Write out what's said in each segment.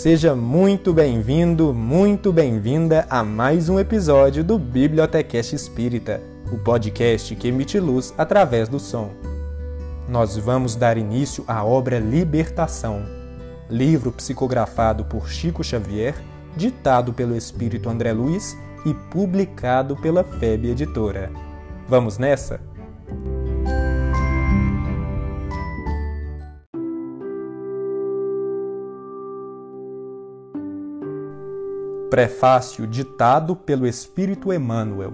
Seja muito bem-vindo, muito bem-vinda a mais um episódio do Bibliotecast Espírita, o podcast que emite luz através do som. Nós vamos dar início à obra Libertação, livro psicografado por Chico Xavier, ditado pelo espírito André Luiz e publicado pela FEB Editora. Vamos nessa? Prefácio ditado pelo Espírito Emmanuel.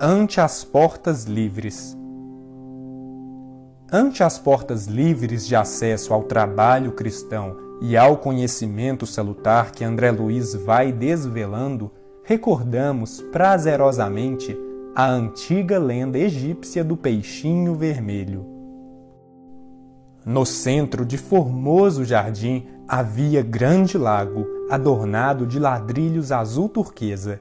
Ante as portas livres. Ante as portas livres de acesso ao trabalho cristão e ao conhecimento salutar que André Luiz vai desvelando, recordamos prazerosamente a antiga lenda egípcia do peixinho vermelho. No centro de formoso jardim havia grande lago, adornado de ladrilhos azul turquesa.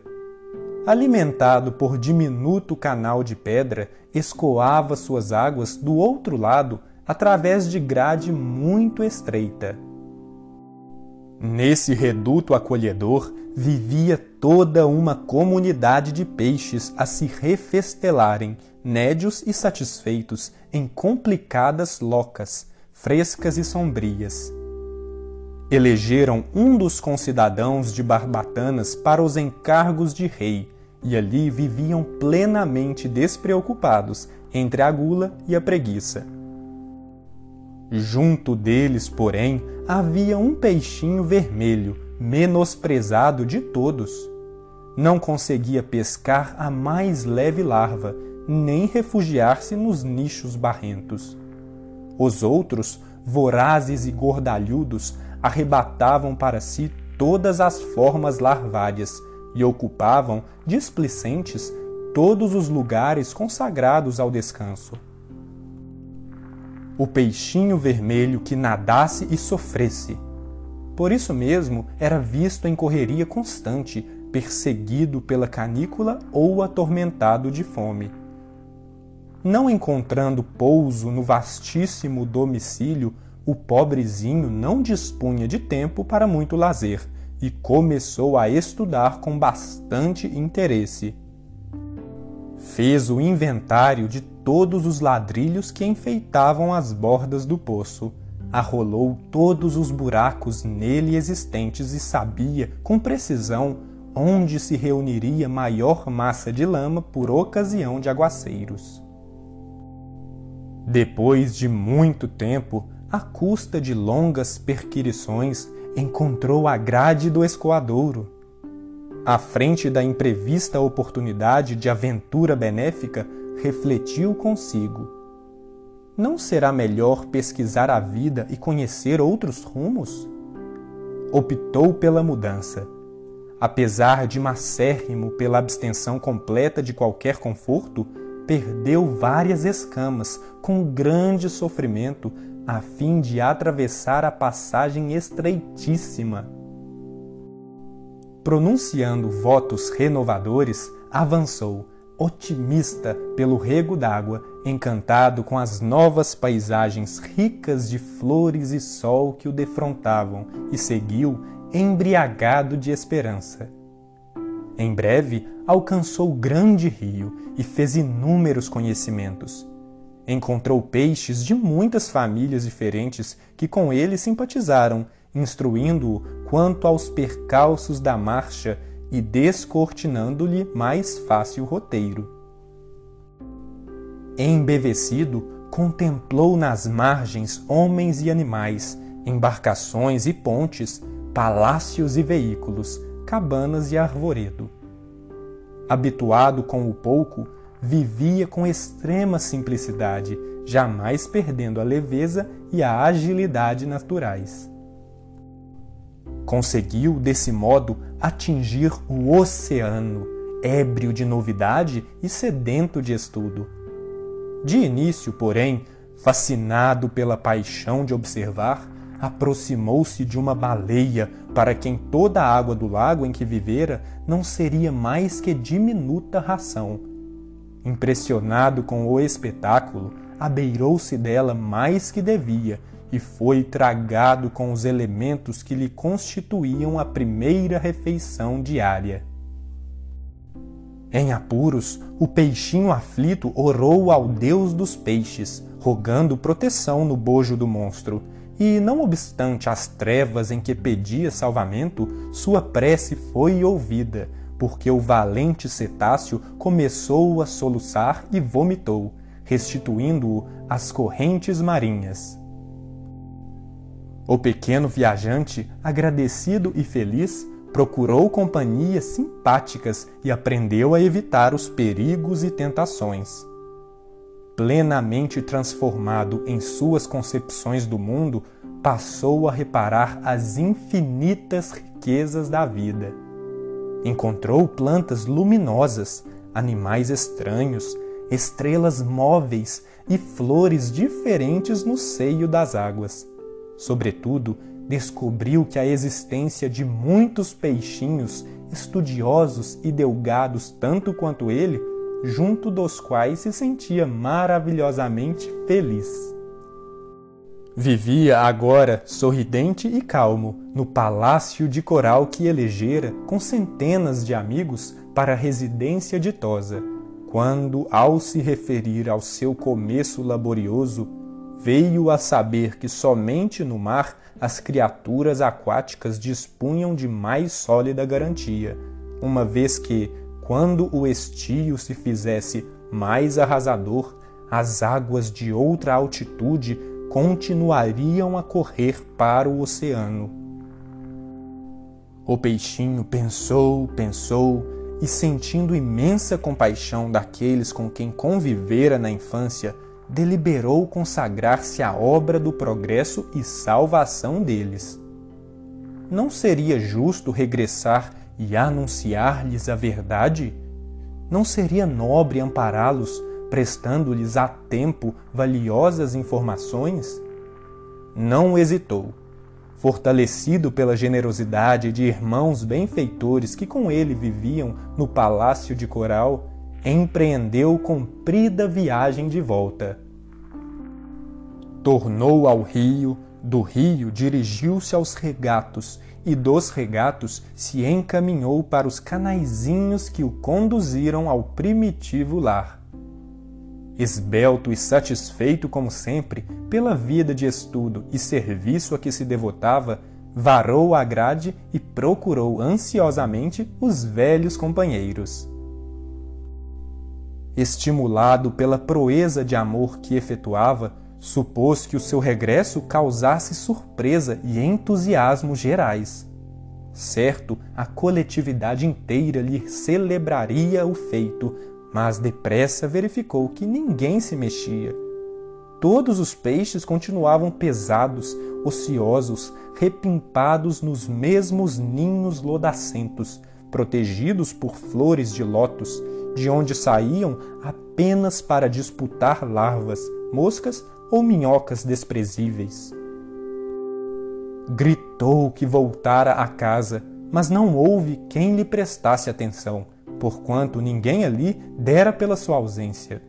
Alimentado por diminuto canal de pedra, escoava suas águas do outro lado através de grade muito estreita. Nesse reduto acolhedor vivia toda uma comunidade de peixes a se refestelarem, nédios e satisfeitos, em complicadas locas, frescas e sombrias. Elegeram um dos concidadãos de Barbatanas para os encargos de rei, e ali viviam plenamente despreocupados entre a gula e a preguiça. Junto deles, porém, havia um peixinho vermelho, menosprezado de todos. Não conseguia pescar a mais leve larva, nem refugiar-se nos nichos barrentos. Os outros, vorazes e gordalhudos, arrebatavam para si todas as formas larvárias e ocupavam, displicentes, todos os lugares consagrados ao descanso. O peixinho vermelho que nadasse e sofresse. Por isso mesmo era visto em correria constante, perseguido pela canícula ou atormentado de fome. Não encontrando pouso no vastíssimo domicílio, o pobrezinho não dispunha de tempo para muito lazer e começou a estudar com bastante interesse. Fez o inventário de todos os ladrilhos que enfeitavam as bordas do poço, arrolou todos os buracos nele existentes e sabia, com precisão, onde se reuniria maior massa de lama por ocasião de aguaceiros. Depois de muito tempo, à custa de longas perquirições, encontrou a grade do escoadouro. À frente da imprevista oportunidade de aventura benéfica, refletiu consigo: Não será melhor pesquisar a vida e conhecer outros rumos? Optou pela mudança. Apesar de macérrimo pela abstenção completa de qualquer conforto, perdeu várias escamas com grande sofrimento a fim de atravessar a passagem estreitíssima. Pronunciando votos renovadores, avançou, otimista pelo rego d'água, encantado com as novas paisagens ricas de flores e sol que o defrontavam, e seguiu, embriagado de esperança. Em breve, alcançou o grande rio e fez inúmeros conhecimentos. Encontrou peixes de muitas famílias diferentes que com ele simpatizaram, instruindo-o quanto aos percalços da marcha e descortinando-lhe mais fácil roteiro. Embevecido, contemplou nas margens homens e animais, embarcações e pontes, palácios e veículos, cabanas e arvoredo. Habituado com o pouco, vivia com extrema simplicidade, jamais perdendo a leveza e a agilidade naturais. Conseguiu, desse modo, atingir o oceano, ébrio de novidade e sedento de estudo. De início, porém, fascinado pela paixão de observar, aproximou-se de uma baleia para quem toda a água do lago em que vivera não seria mais que diminuta ração. Impressionado com o espetáculo, abeirou-se dela mais que devia e foi tragado com os elementos que lhe constituíam a primeira refeição diária. Em apuros, o peixinho aflito orou ao deus dos peixes, rogando proteção no bojo do monstro. E, não obstante as trevas em que pedia salvamento, sua prece foi ouvida, porque o valente cetáceo começou a soluçar e vomitou, restituindo-o às correntes marinhas. O pequeno viajante, agradecido e feliz, procurou companhias simpáticas e aprendeu a evitar os perigos e tentações. Plenamente transformado em suas concepções do mundo, passou a reparar as infinitas riquezas da vida. Encontrou plantas luminosas, animais estranhos, estrelas móveis e flores diferentes no seio das águas. Sobretudo, descobriu que a existência de muitos peixinhos estudiosos e delgados tanto quanto ele, junto dos quais se sentia maravilhosamente feliz. Vivia agora sorridente e calmo no palácio de coral que elegera com centenas de amigos para a residência ditosa, quando, ao se referir ao seu começo laborioso, veio a saber que somente no mar as criaturas aquáticas dispunham de mais sólida garantia, uma vez que, quando o estio se fizesse mais arrasador, as águas de outra altitude continuariam a correr para o oceano. O peixinho pensou, pensou, e sentindo imensa compaixão daqueles com quem convivera na infância, deliberou consagrar-se à obra do progresso e salvação deles. Não seria justo regressar e anunciar-lhes a verdade? Não seria nobre ampará-los, prestando-lhes a tempo valiosas informações? Não hesitou. Fortalecido pela generosidade de irmãos benfeitores que com ele viviam no palácio de Coral, empreendeu comprida viagem de volta. Tornou ao rio, do rio dirigiu-se aos regatos e dos regatos se encaminhou para os canaizinhos que o conduziram ao primitivo lar. Esbelto e satisfeito como sempre pela vida de estudo e serviço a que se devotava, varou a grade e procurou ansiosamente os velhos companheiros estimulado pela proeza de amor que efetuava, supôs que o seu regresso causasse surpresa e entusiasmo gerais. Certo, a coletividade inteira lhe celebraria o feito, mas depressa verificou que ninguém se mexia. Todos os peixes continuavam pesados, ociosos, repimpados nos mesmos ninhos lodacentos, protegidos por flores de lótus, de onde saíam apenas para disputar larvas, moscas ou minhocas desprezíveis. Gritou que voltara a casa, mas não houve quem lhe prestasse atenção, porquanto ninguém ali dera pela sua ausência.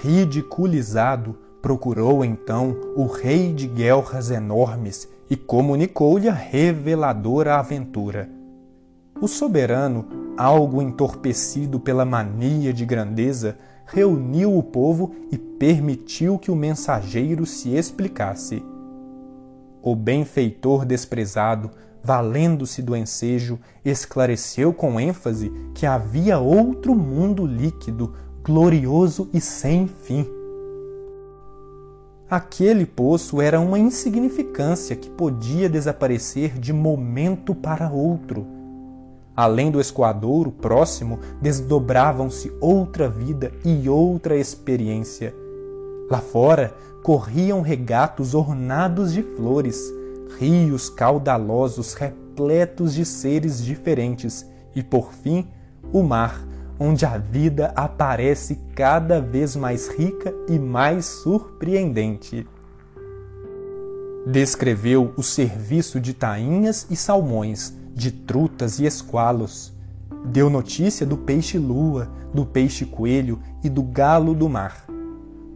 Ridiculizado, procurou então o rei de guelras enormes e comunicou-lhe a reveladora aventura. O soberano algo entorpecido pela mania de grandeza, reuniu o povo e permitiu que o mensageiro se explicasse. O benfeitor desprezado, valendo-se do ensejo, esclareceu com ênfase que havia outro mundo líquido, glorioso e sem fim. Aquele poço era uma insignificância que podia desaparecer de momento para outro Além do escoadouro próximo, desdobravam-se outra vida e outra experiência. Lá fora corriam regatos ornados de flores, rios caudalosos repletos de seres diferentes e, por fim, o mar, onde a vida aparece cada vez mais rica e mais surpreendente. Descreveu o serviço de tainhas e salmões de trutas e esqualos. Deu notícia do peixe-lua, do peixe-coelho e do galo do mar.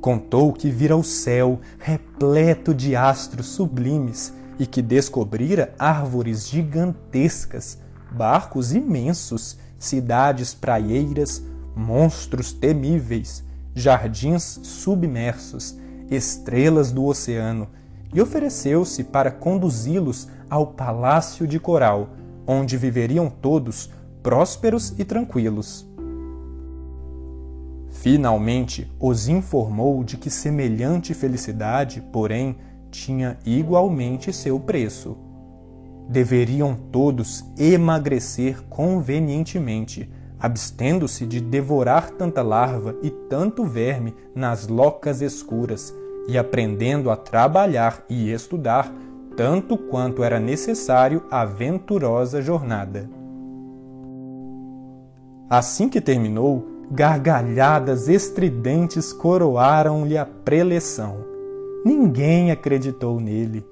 Contou que vira o céu repleto de astros sublimes e que descobrira árvores gigantescas, barcos imensos, cidades praieiras, monstros temíveis, jardins submersos, estrelas do oceano, e ofereceu-se para conduzi-los ao palácio de coral, onde viveriam todos prósperos e tranquilos. Finalmente os informou de que semelhante felicidade, porém, tinha igualmente seu preço. Deveriam todos emagrecer convenientemente, abstendo-se de devorar tanta larva e tanto verme nas locas escuras, e aprendendo a trabalhar e estudar tanto quanto era necessário à venturosa jornada. Assim que terminou, gargalhadas estridentes coroaram-lhe a preleção. Ninguém acreditou nele.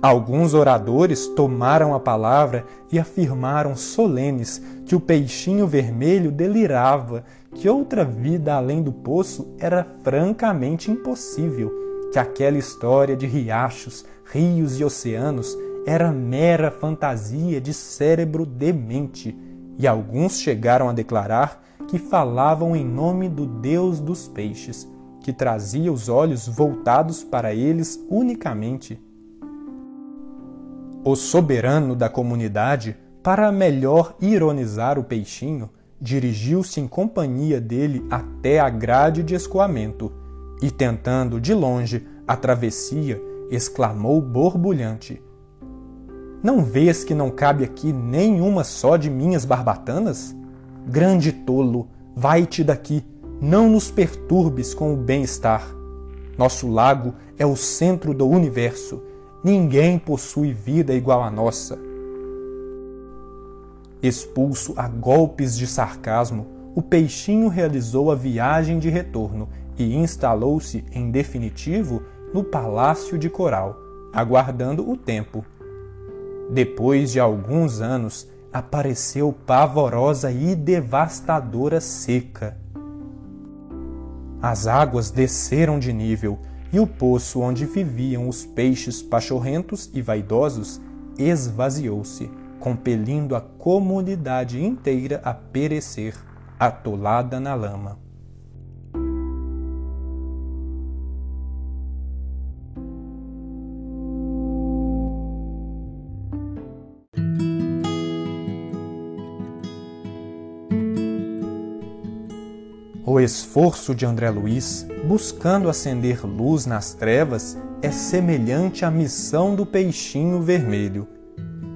Alguns oradores tomaram a palavra e afirmaram solenes que o peixinho vermelho delirava, que outra vida além do poço era francamente impossível, que aquela história de riachos, rios e oceanos era mera fantasia de cérebro demente, e alguns chegaram a declarar que falavam em nome do Deus dos peixes, que trazia os olhos voltados para eles unicamente. O soberano da comunidade, para melhor ironizar o peixinho, dirigiu-se em companhia dele até a grade de escoamento e, tentando de longe a travessia, exclamou borbulhante: Não vês que não cabe aqui nenhuma só de minhas barbatanas? Grande tolo, vai-te daqui, não nos perturbes com o bem-estar. Nosso lago é o centro do universo, ninguém possui vida igual à nossa. Expulso a golpes de sarcasmo, o peixinho realizou a viagem de retorno e instalou-se, em definitivo, no palácio de coral, aguardando o tempo. Depois de alguns anos, apareceu pavorosa e devastadora seca. As águas desceram de nível e o poço onde viviam os peixes pachorrentos e vaidosos esvaziou-se, compelindo a comunidade inteira a perecer, atolada na lama. O esforço de André Luiz, buscando acender luz nas trevas, é semelhante à missão do peixinho vermelho.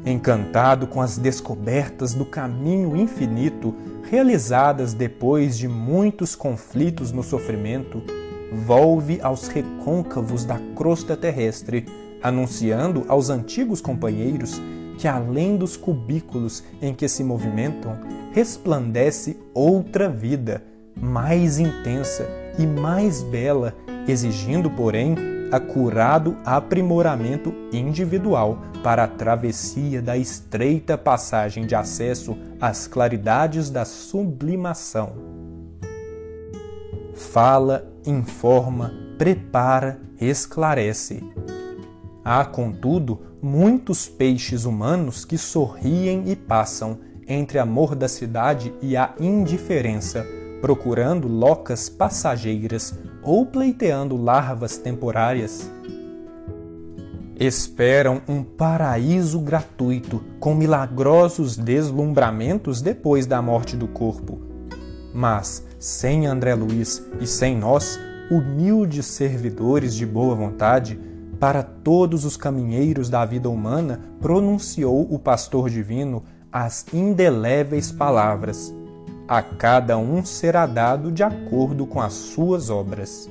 Encantado com as descobertas do caminho infinito realizadas depois de muitos conflitos no sofrimento, volve aos recôncavos da crosta terrestre, anunciando aos antigos companheiros que além dos cubículos em que se movimentam, resplandece outra vida mais intensa e mais bela, exigindo, porém, acurado aprimoramento individual para a travessia da estreita passagem de acesso às claridades da sublimação. Fala, informa, prepara, esclarece. Há, contudo, muitos peixes humanos que sorriem e passam entre a mordacidade e a indiferença procurando locas passageiras ou pleiteando larvas temporárias. Esperam um paraíso gratuito com milagrosos deslumbramentos depois da morte do corpo. Mas, sem André Luiz e sem nós, humildes servidores de boa vontade, para todos os caminheiros da vida humana pronunciou o pastor divino as indeléveis palavras: a cada um será dado de acordo com as suas obras.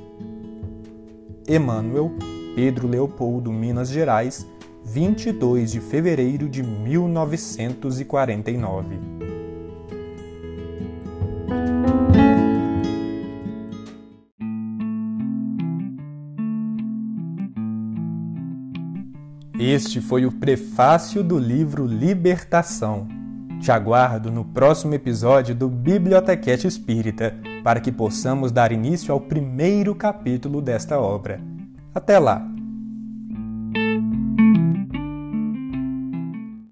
Emmanuel, Pedro Leopoldo, Minas Gerais, 22 de fevereiro de 1949. Este foi o prefácio do livro Libertação te aguardo no próximo episódio do Bibliotequete Espírita. para que possamos dar início ao primeiro capítulo desta obra. Até lá!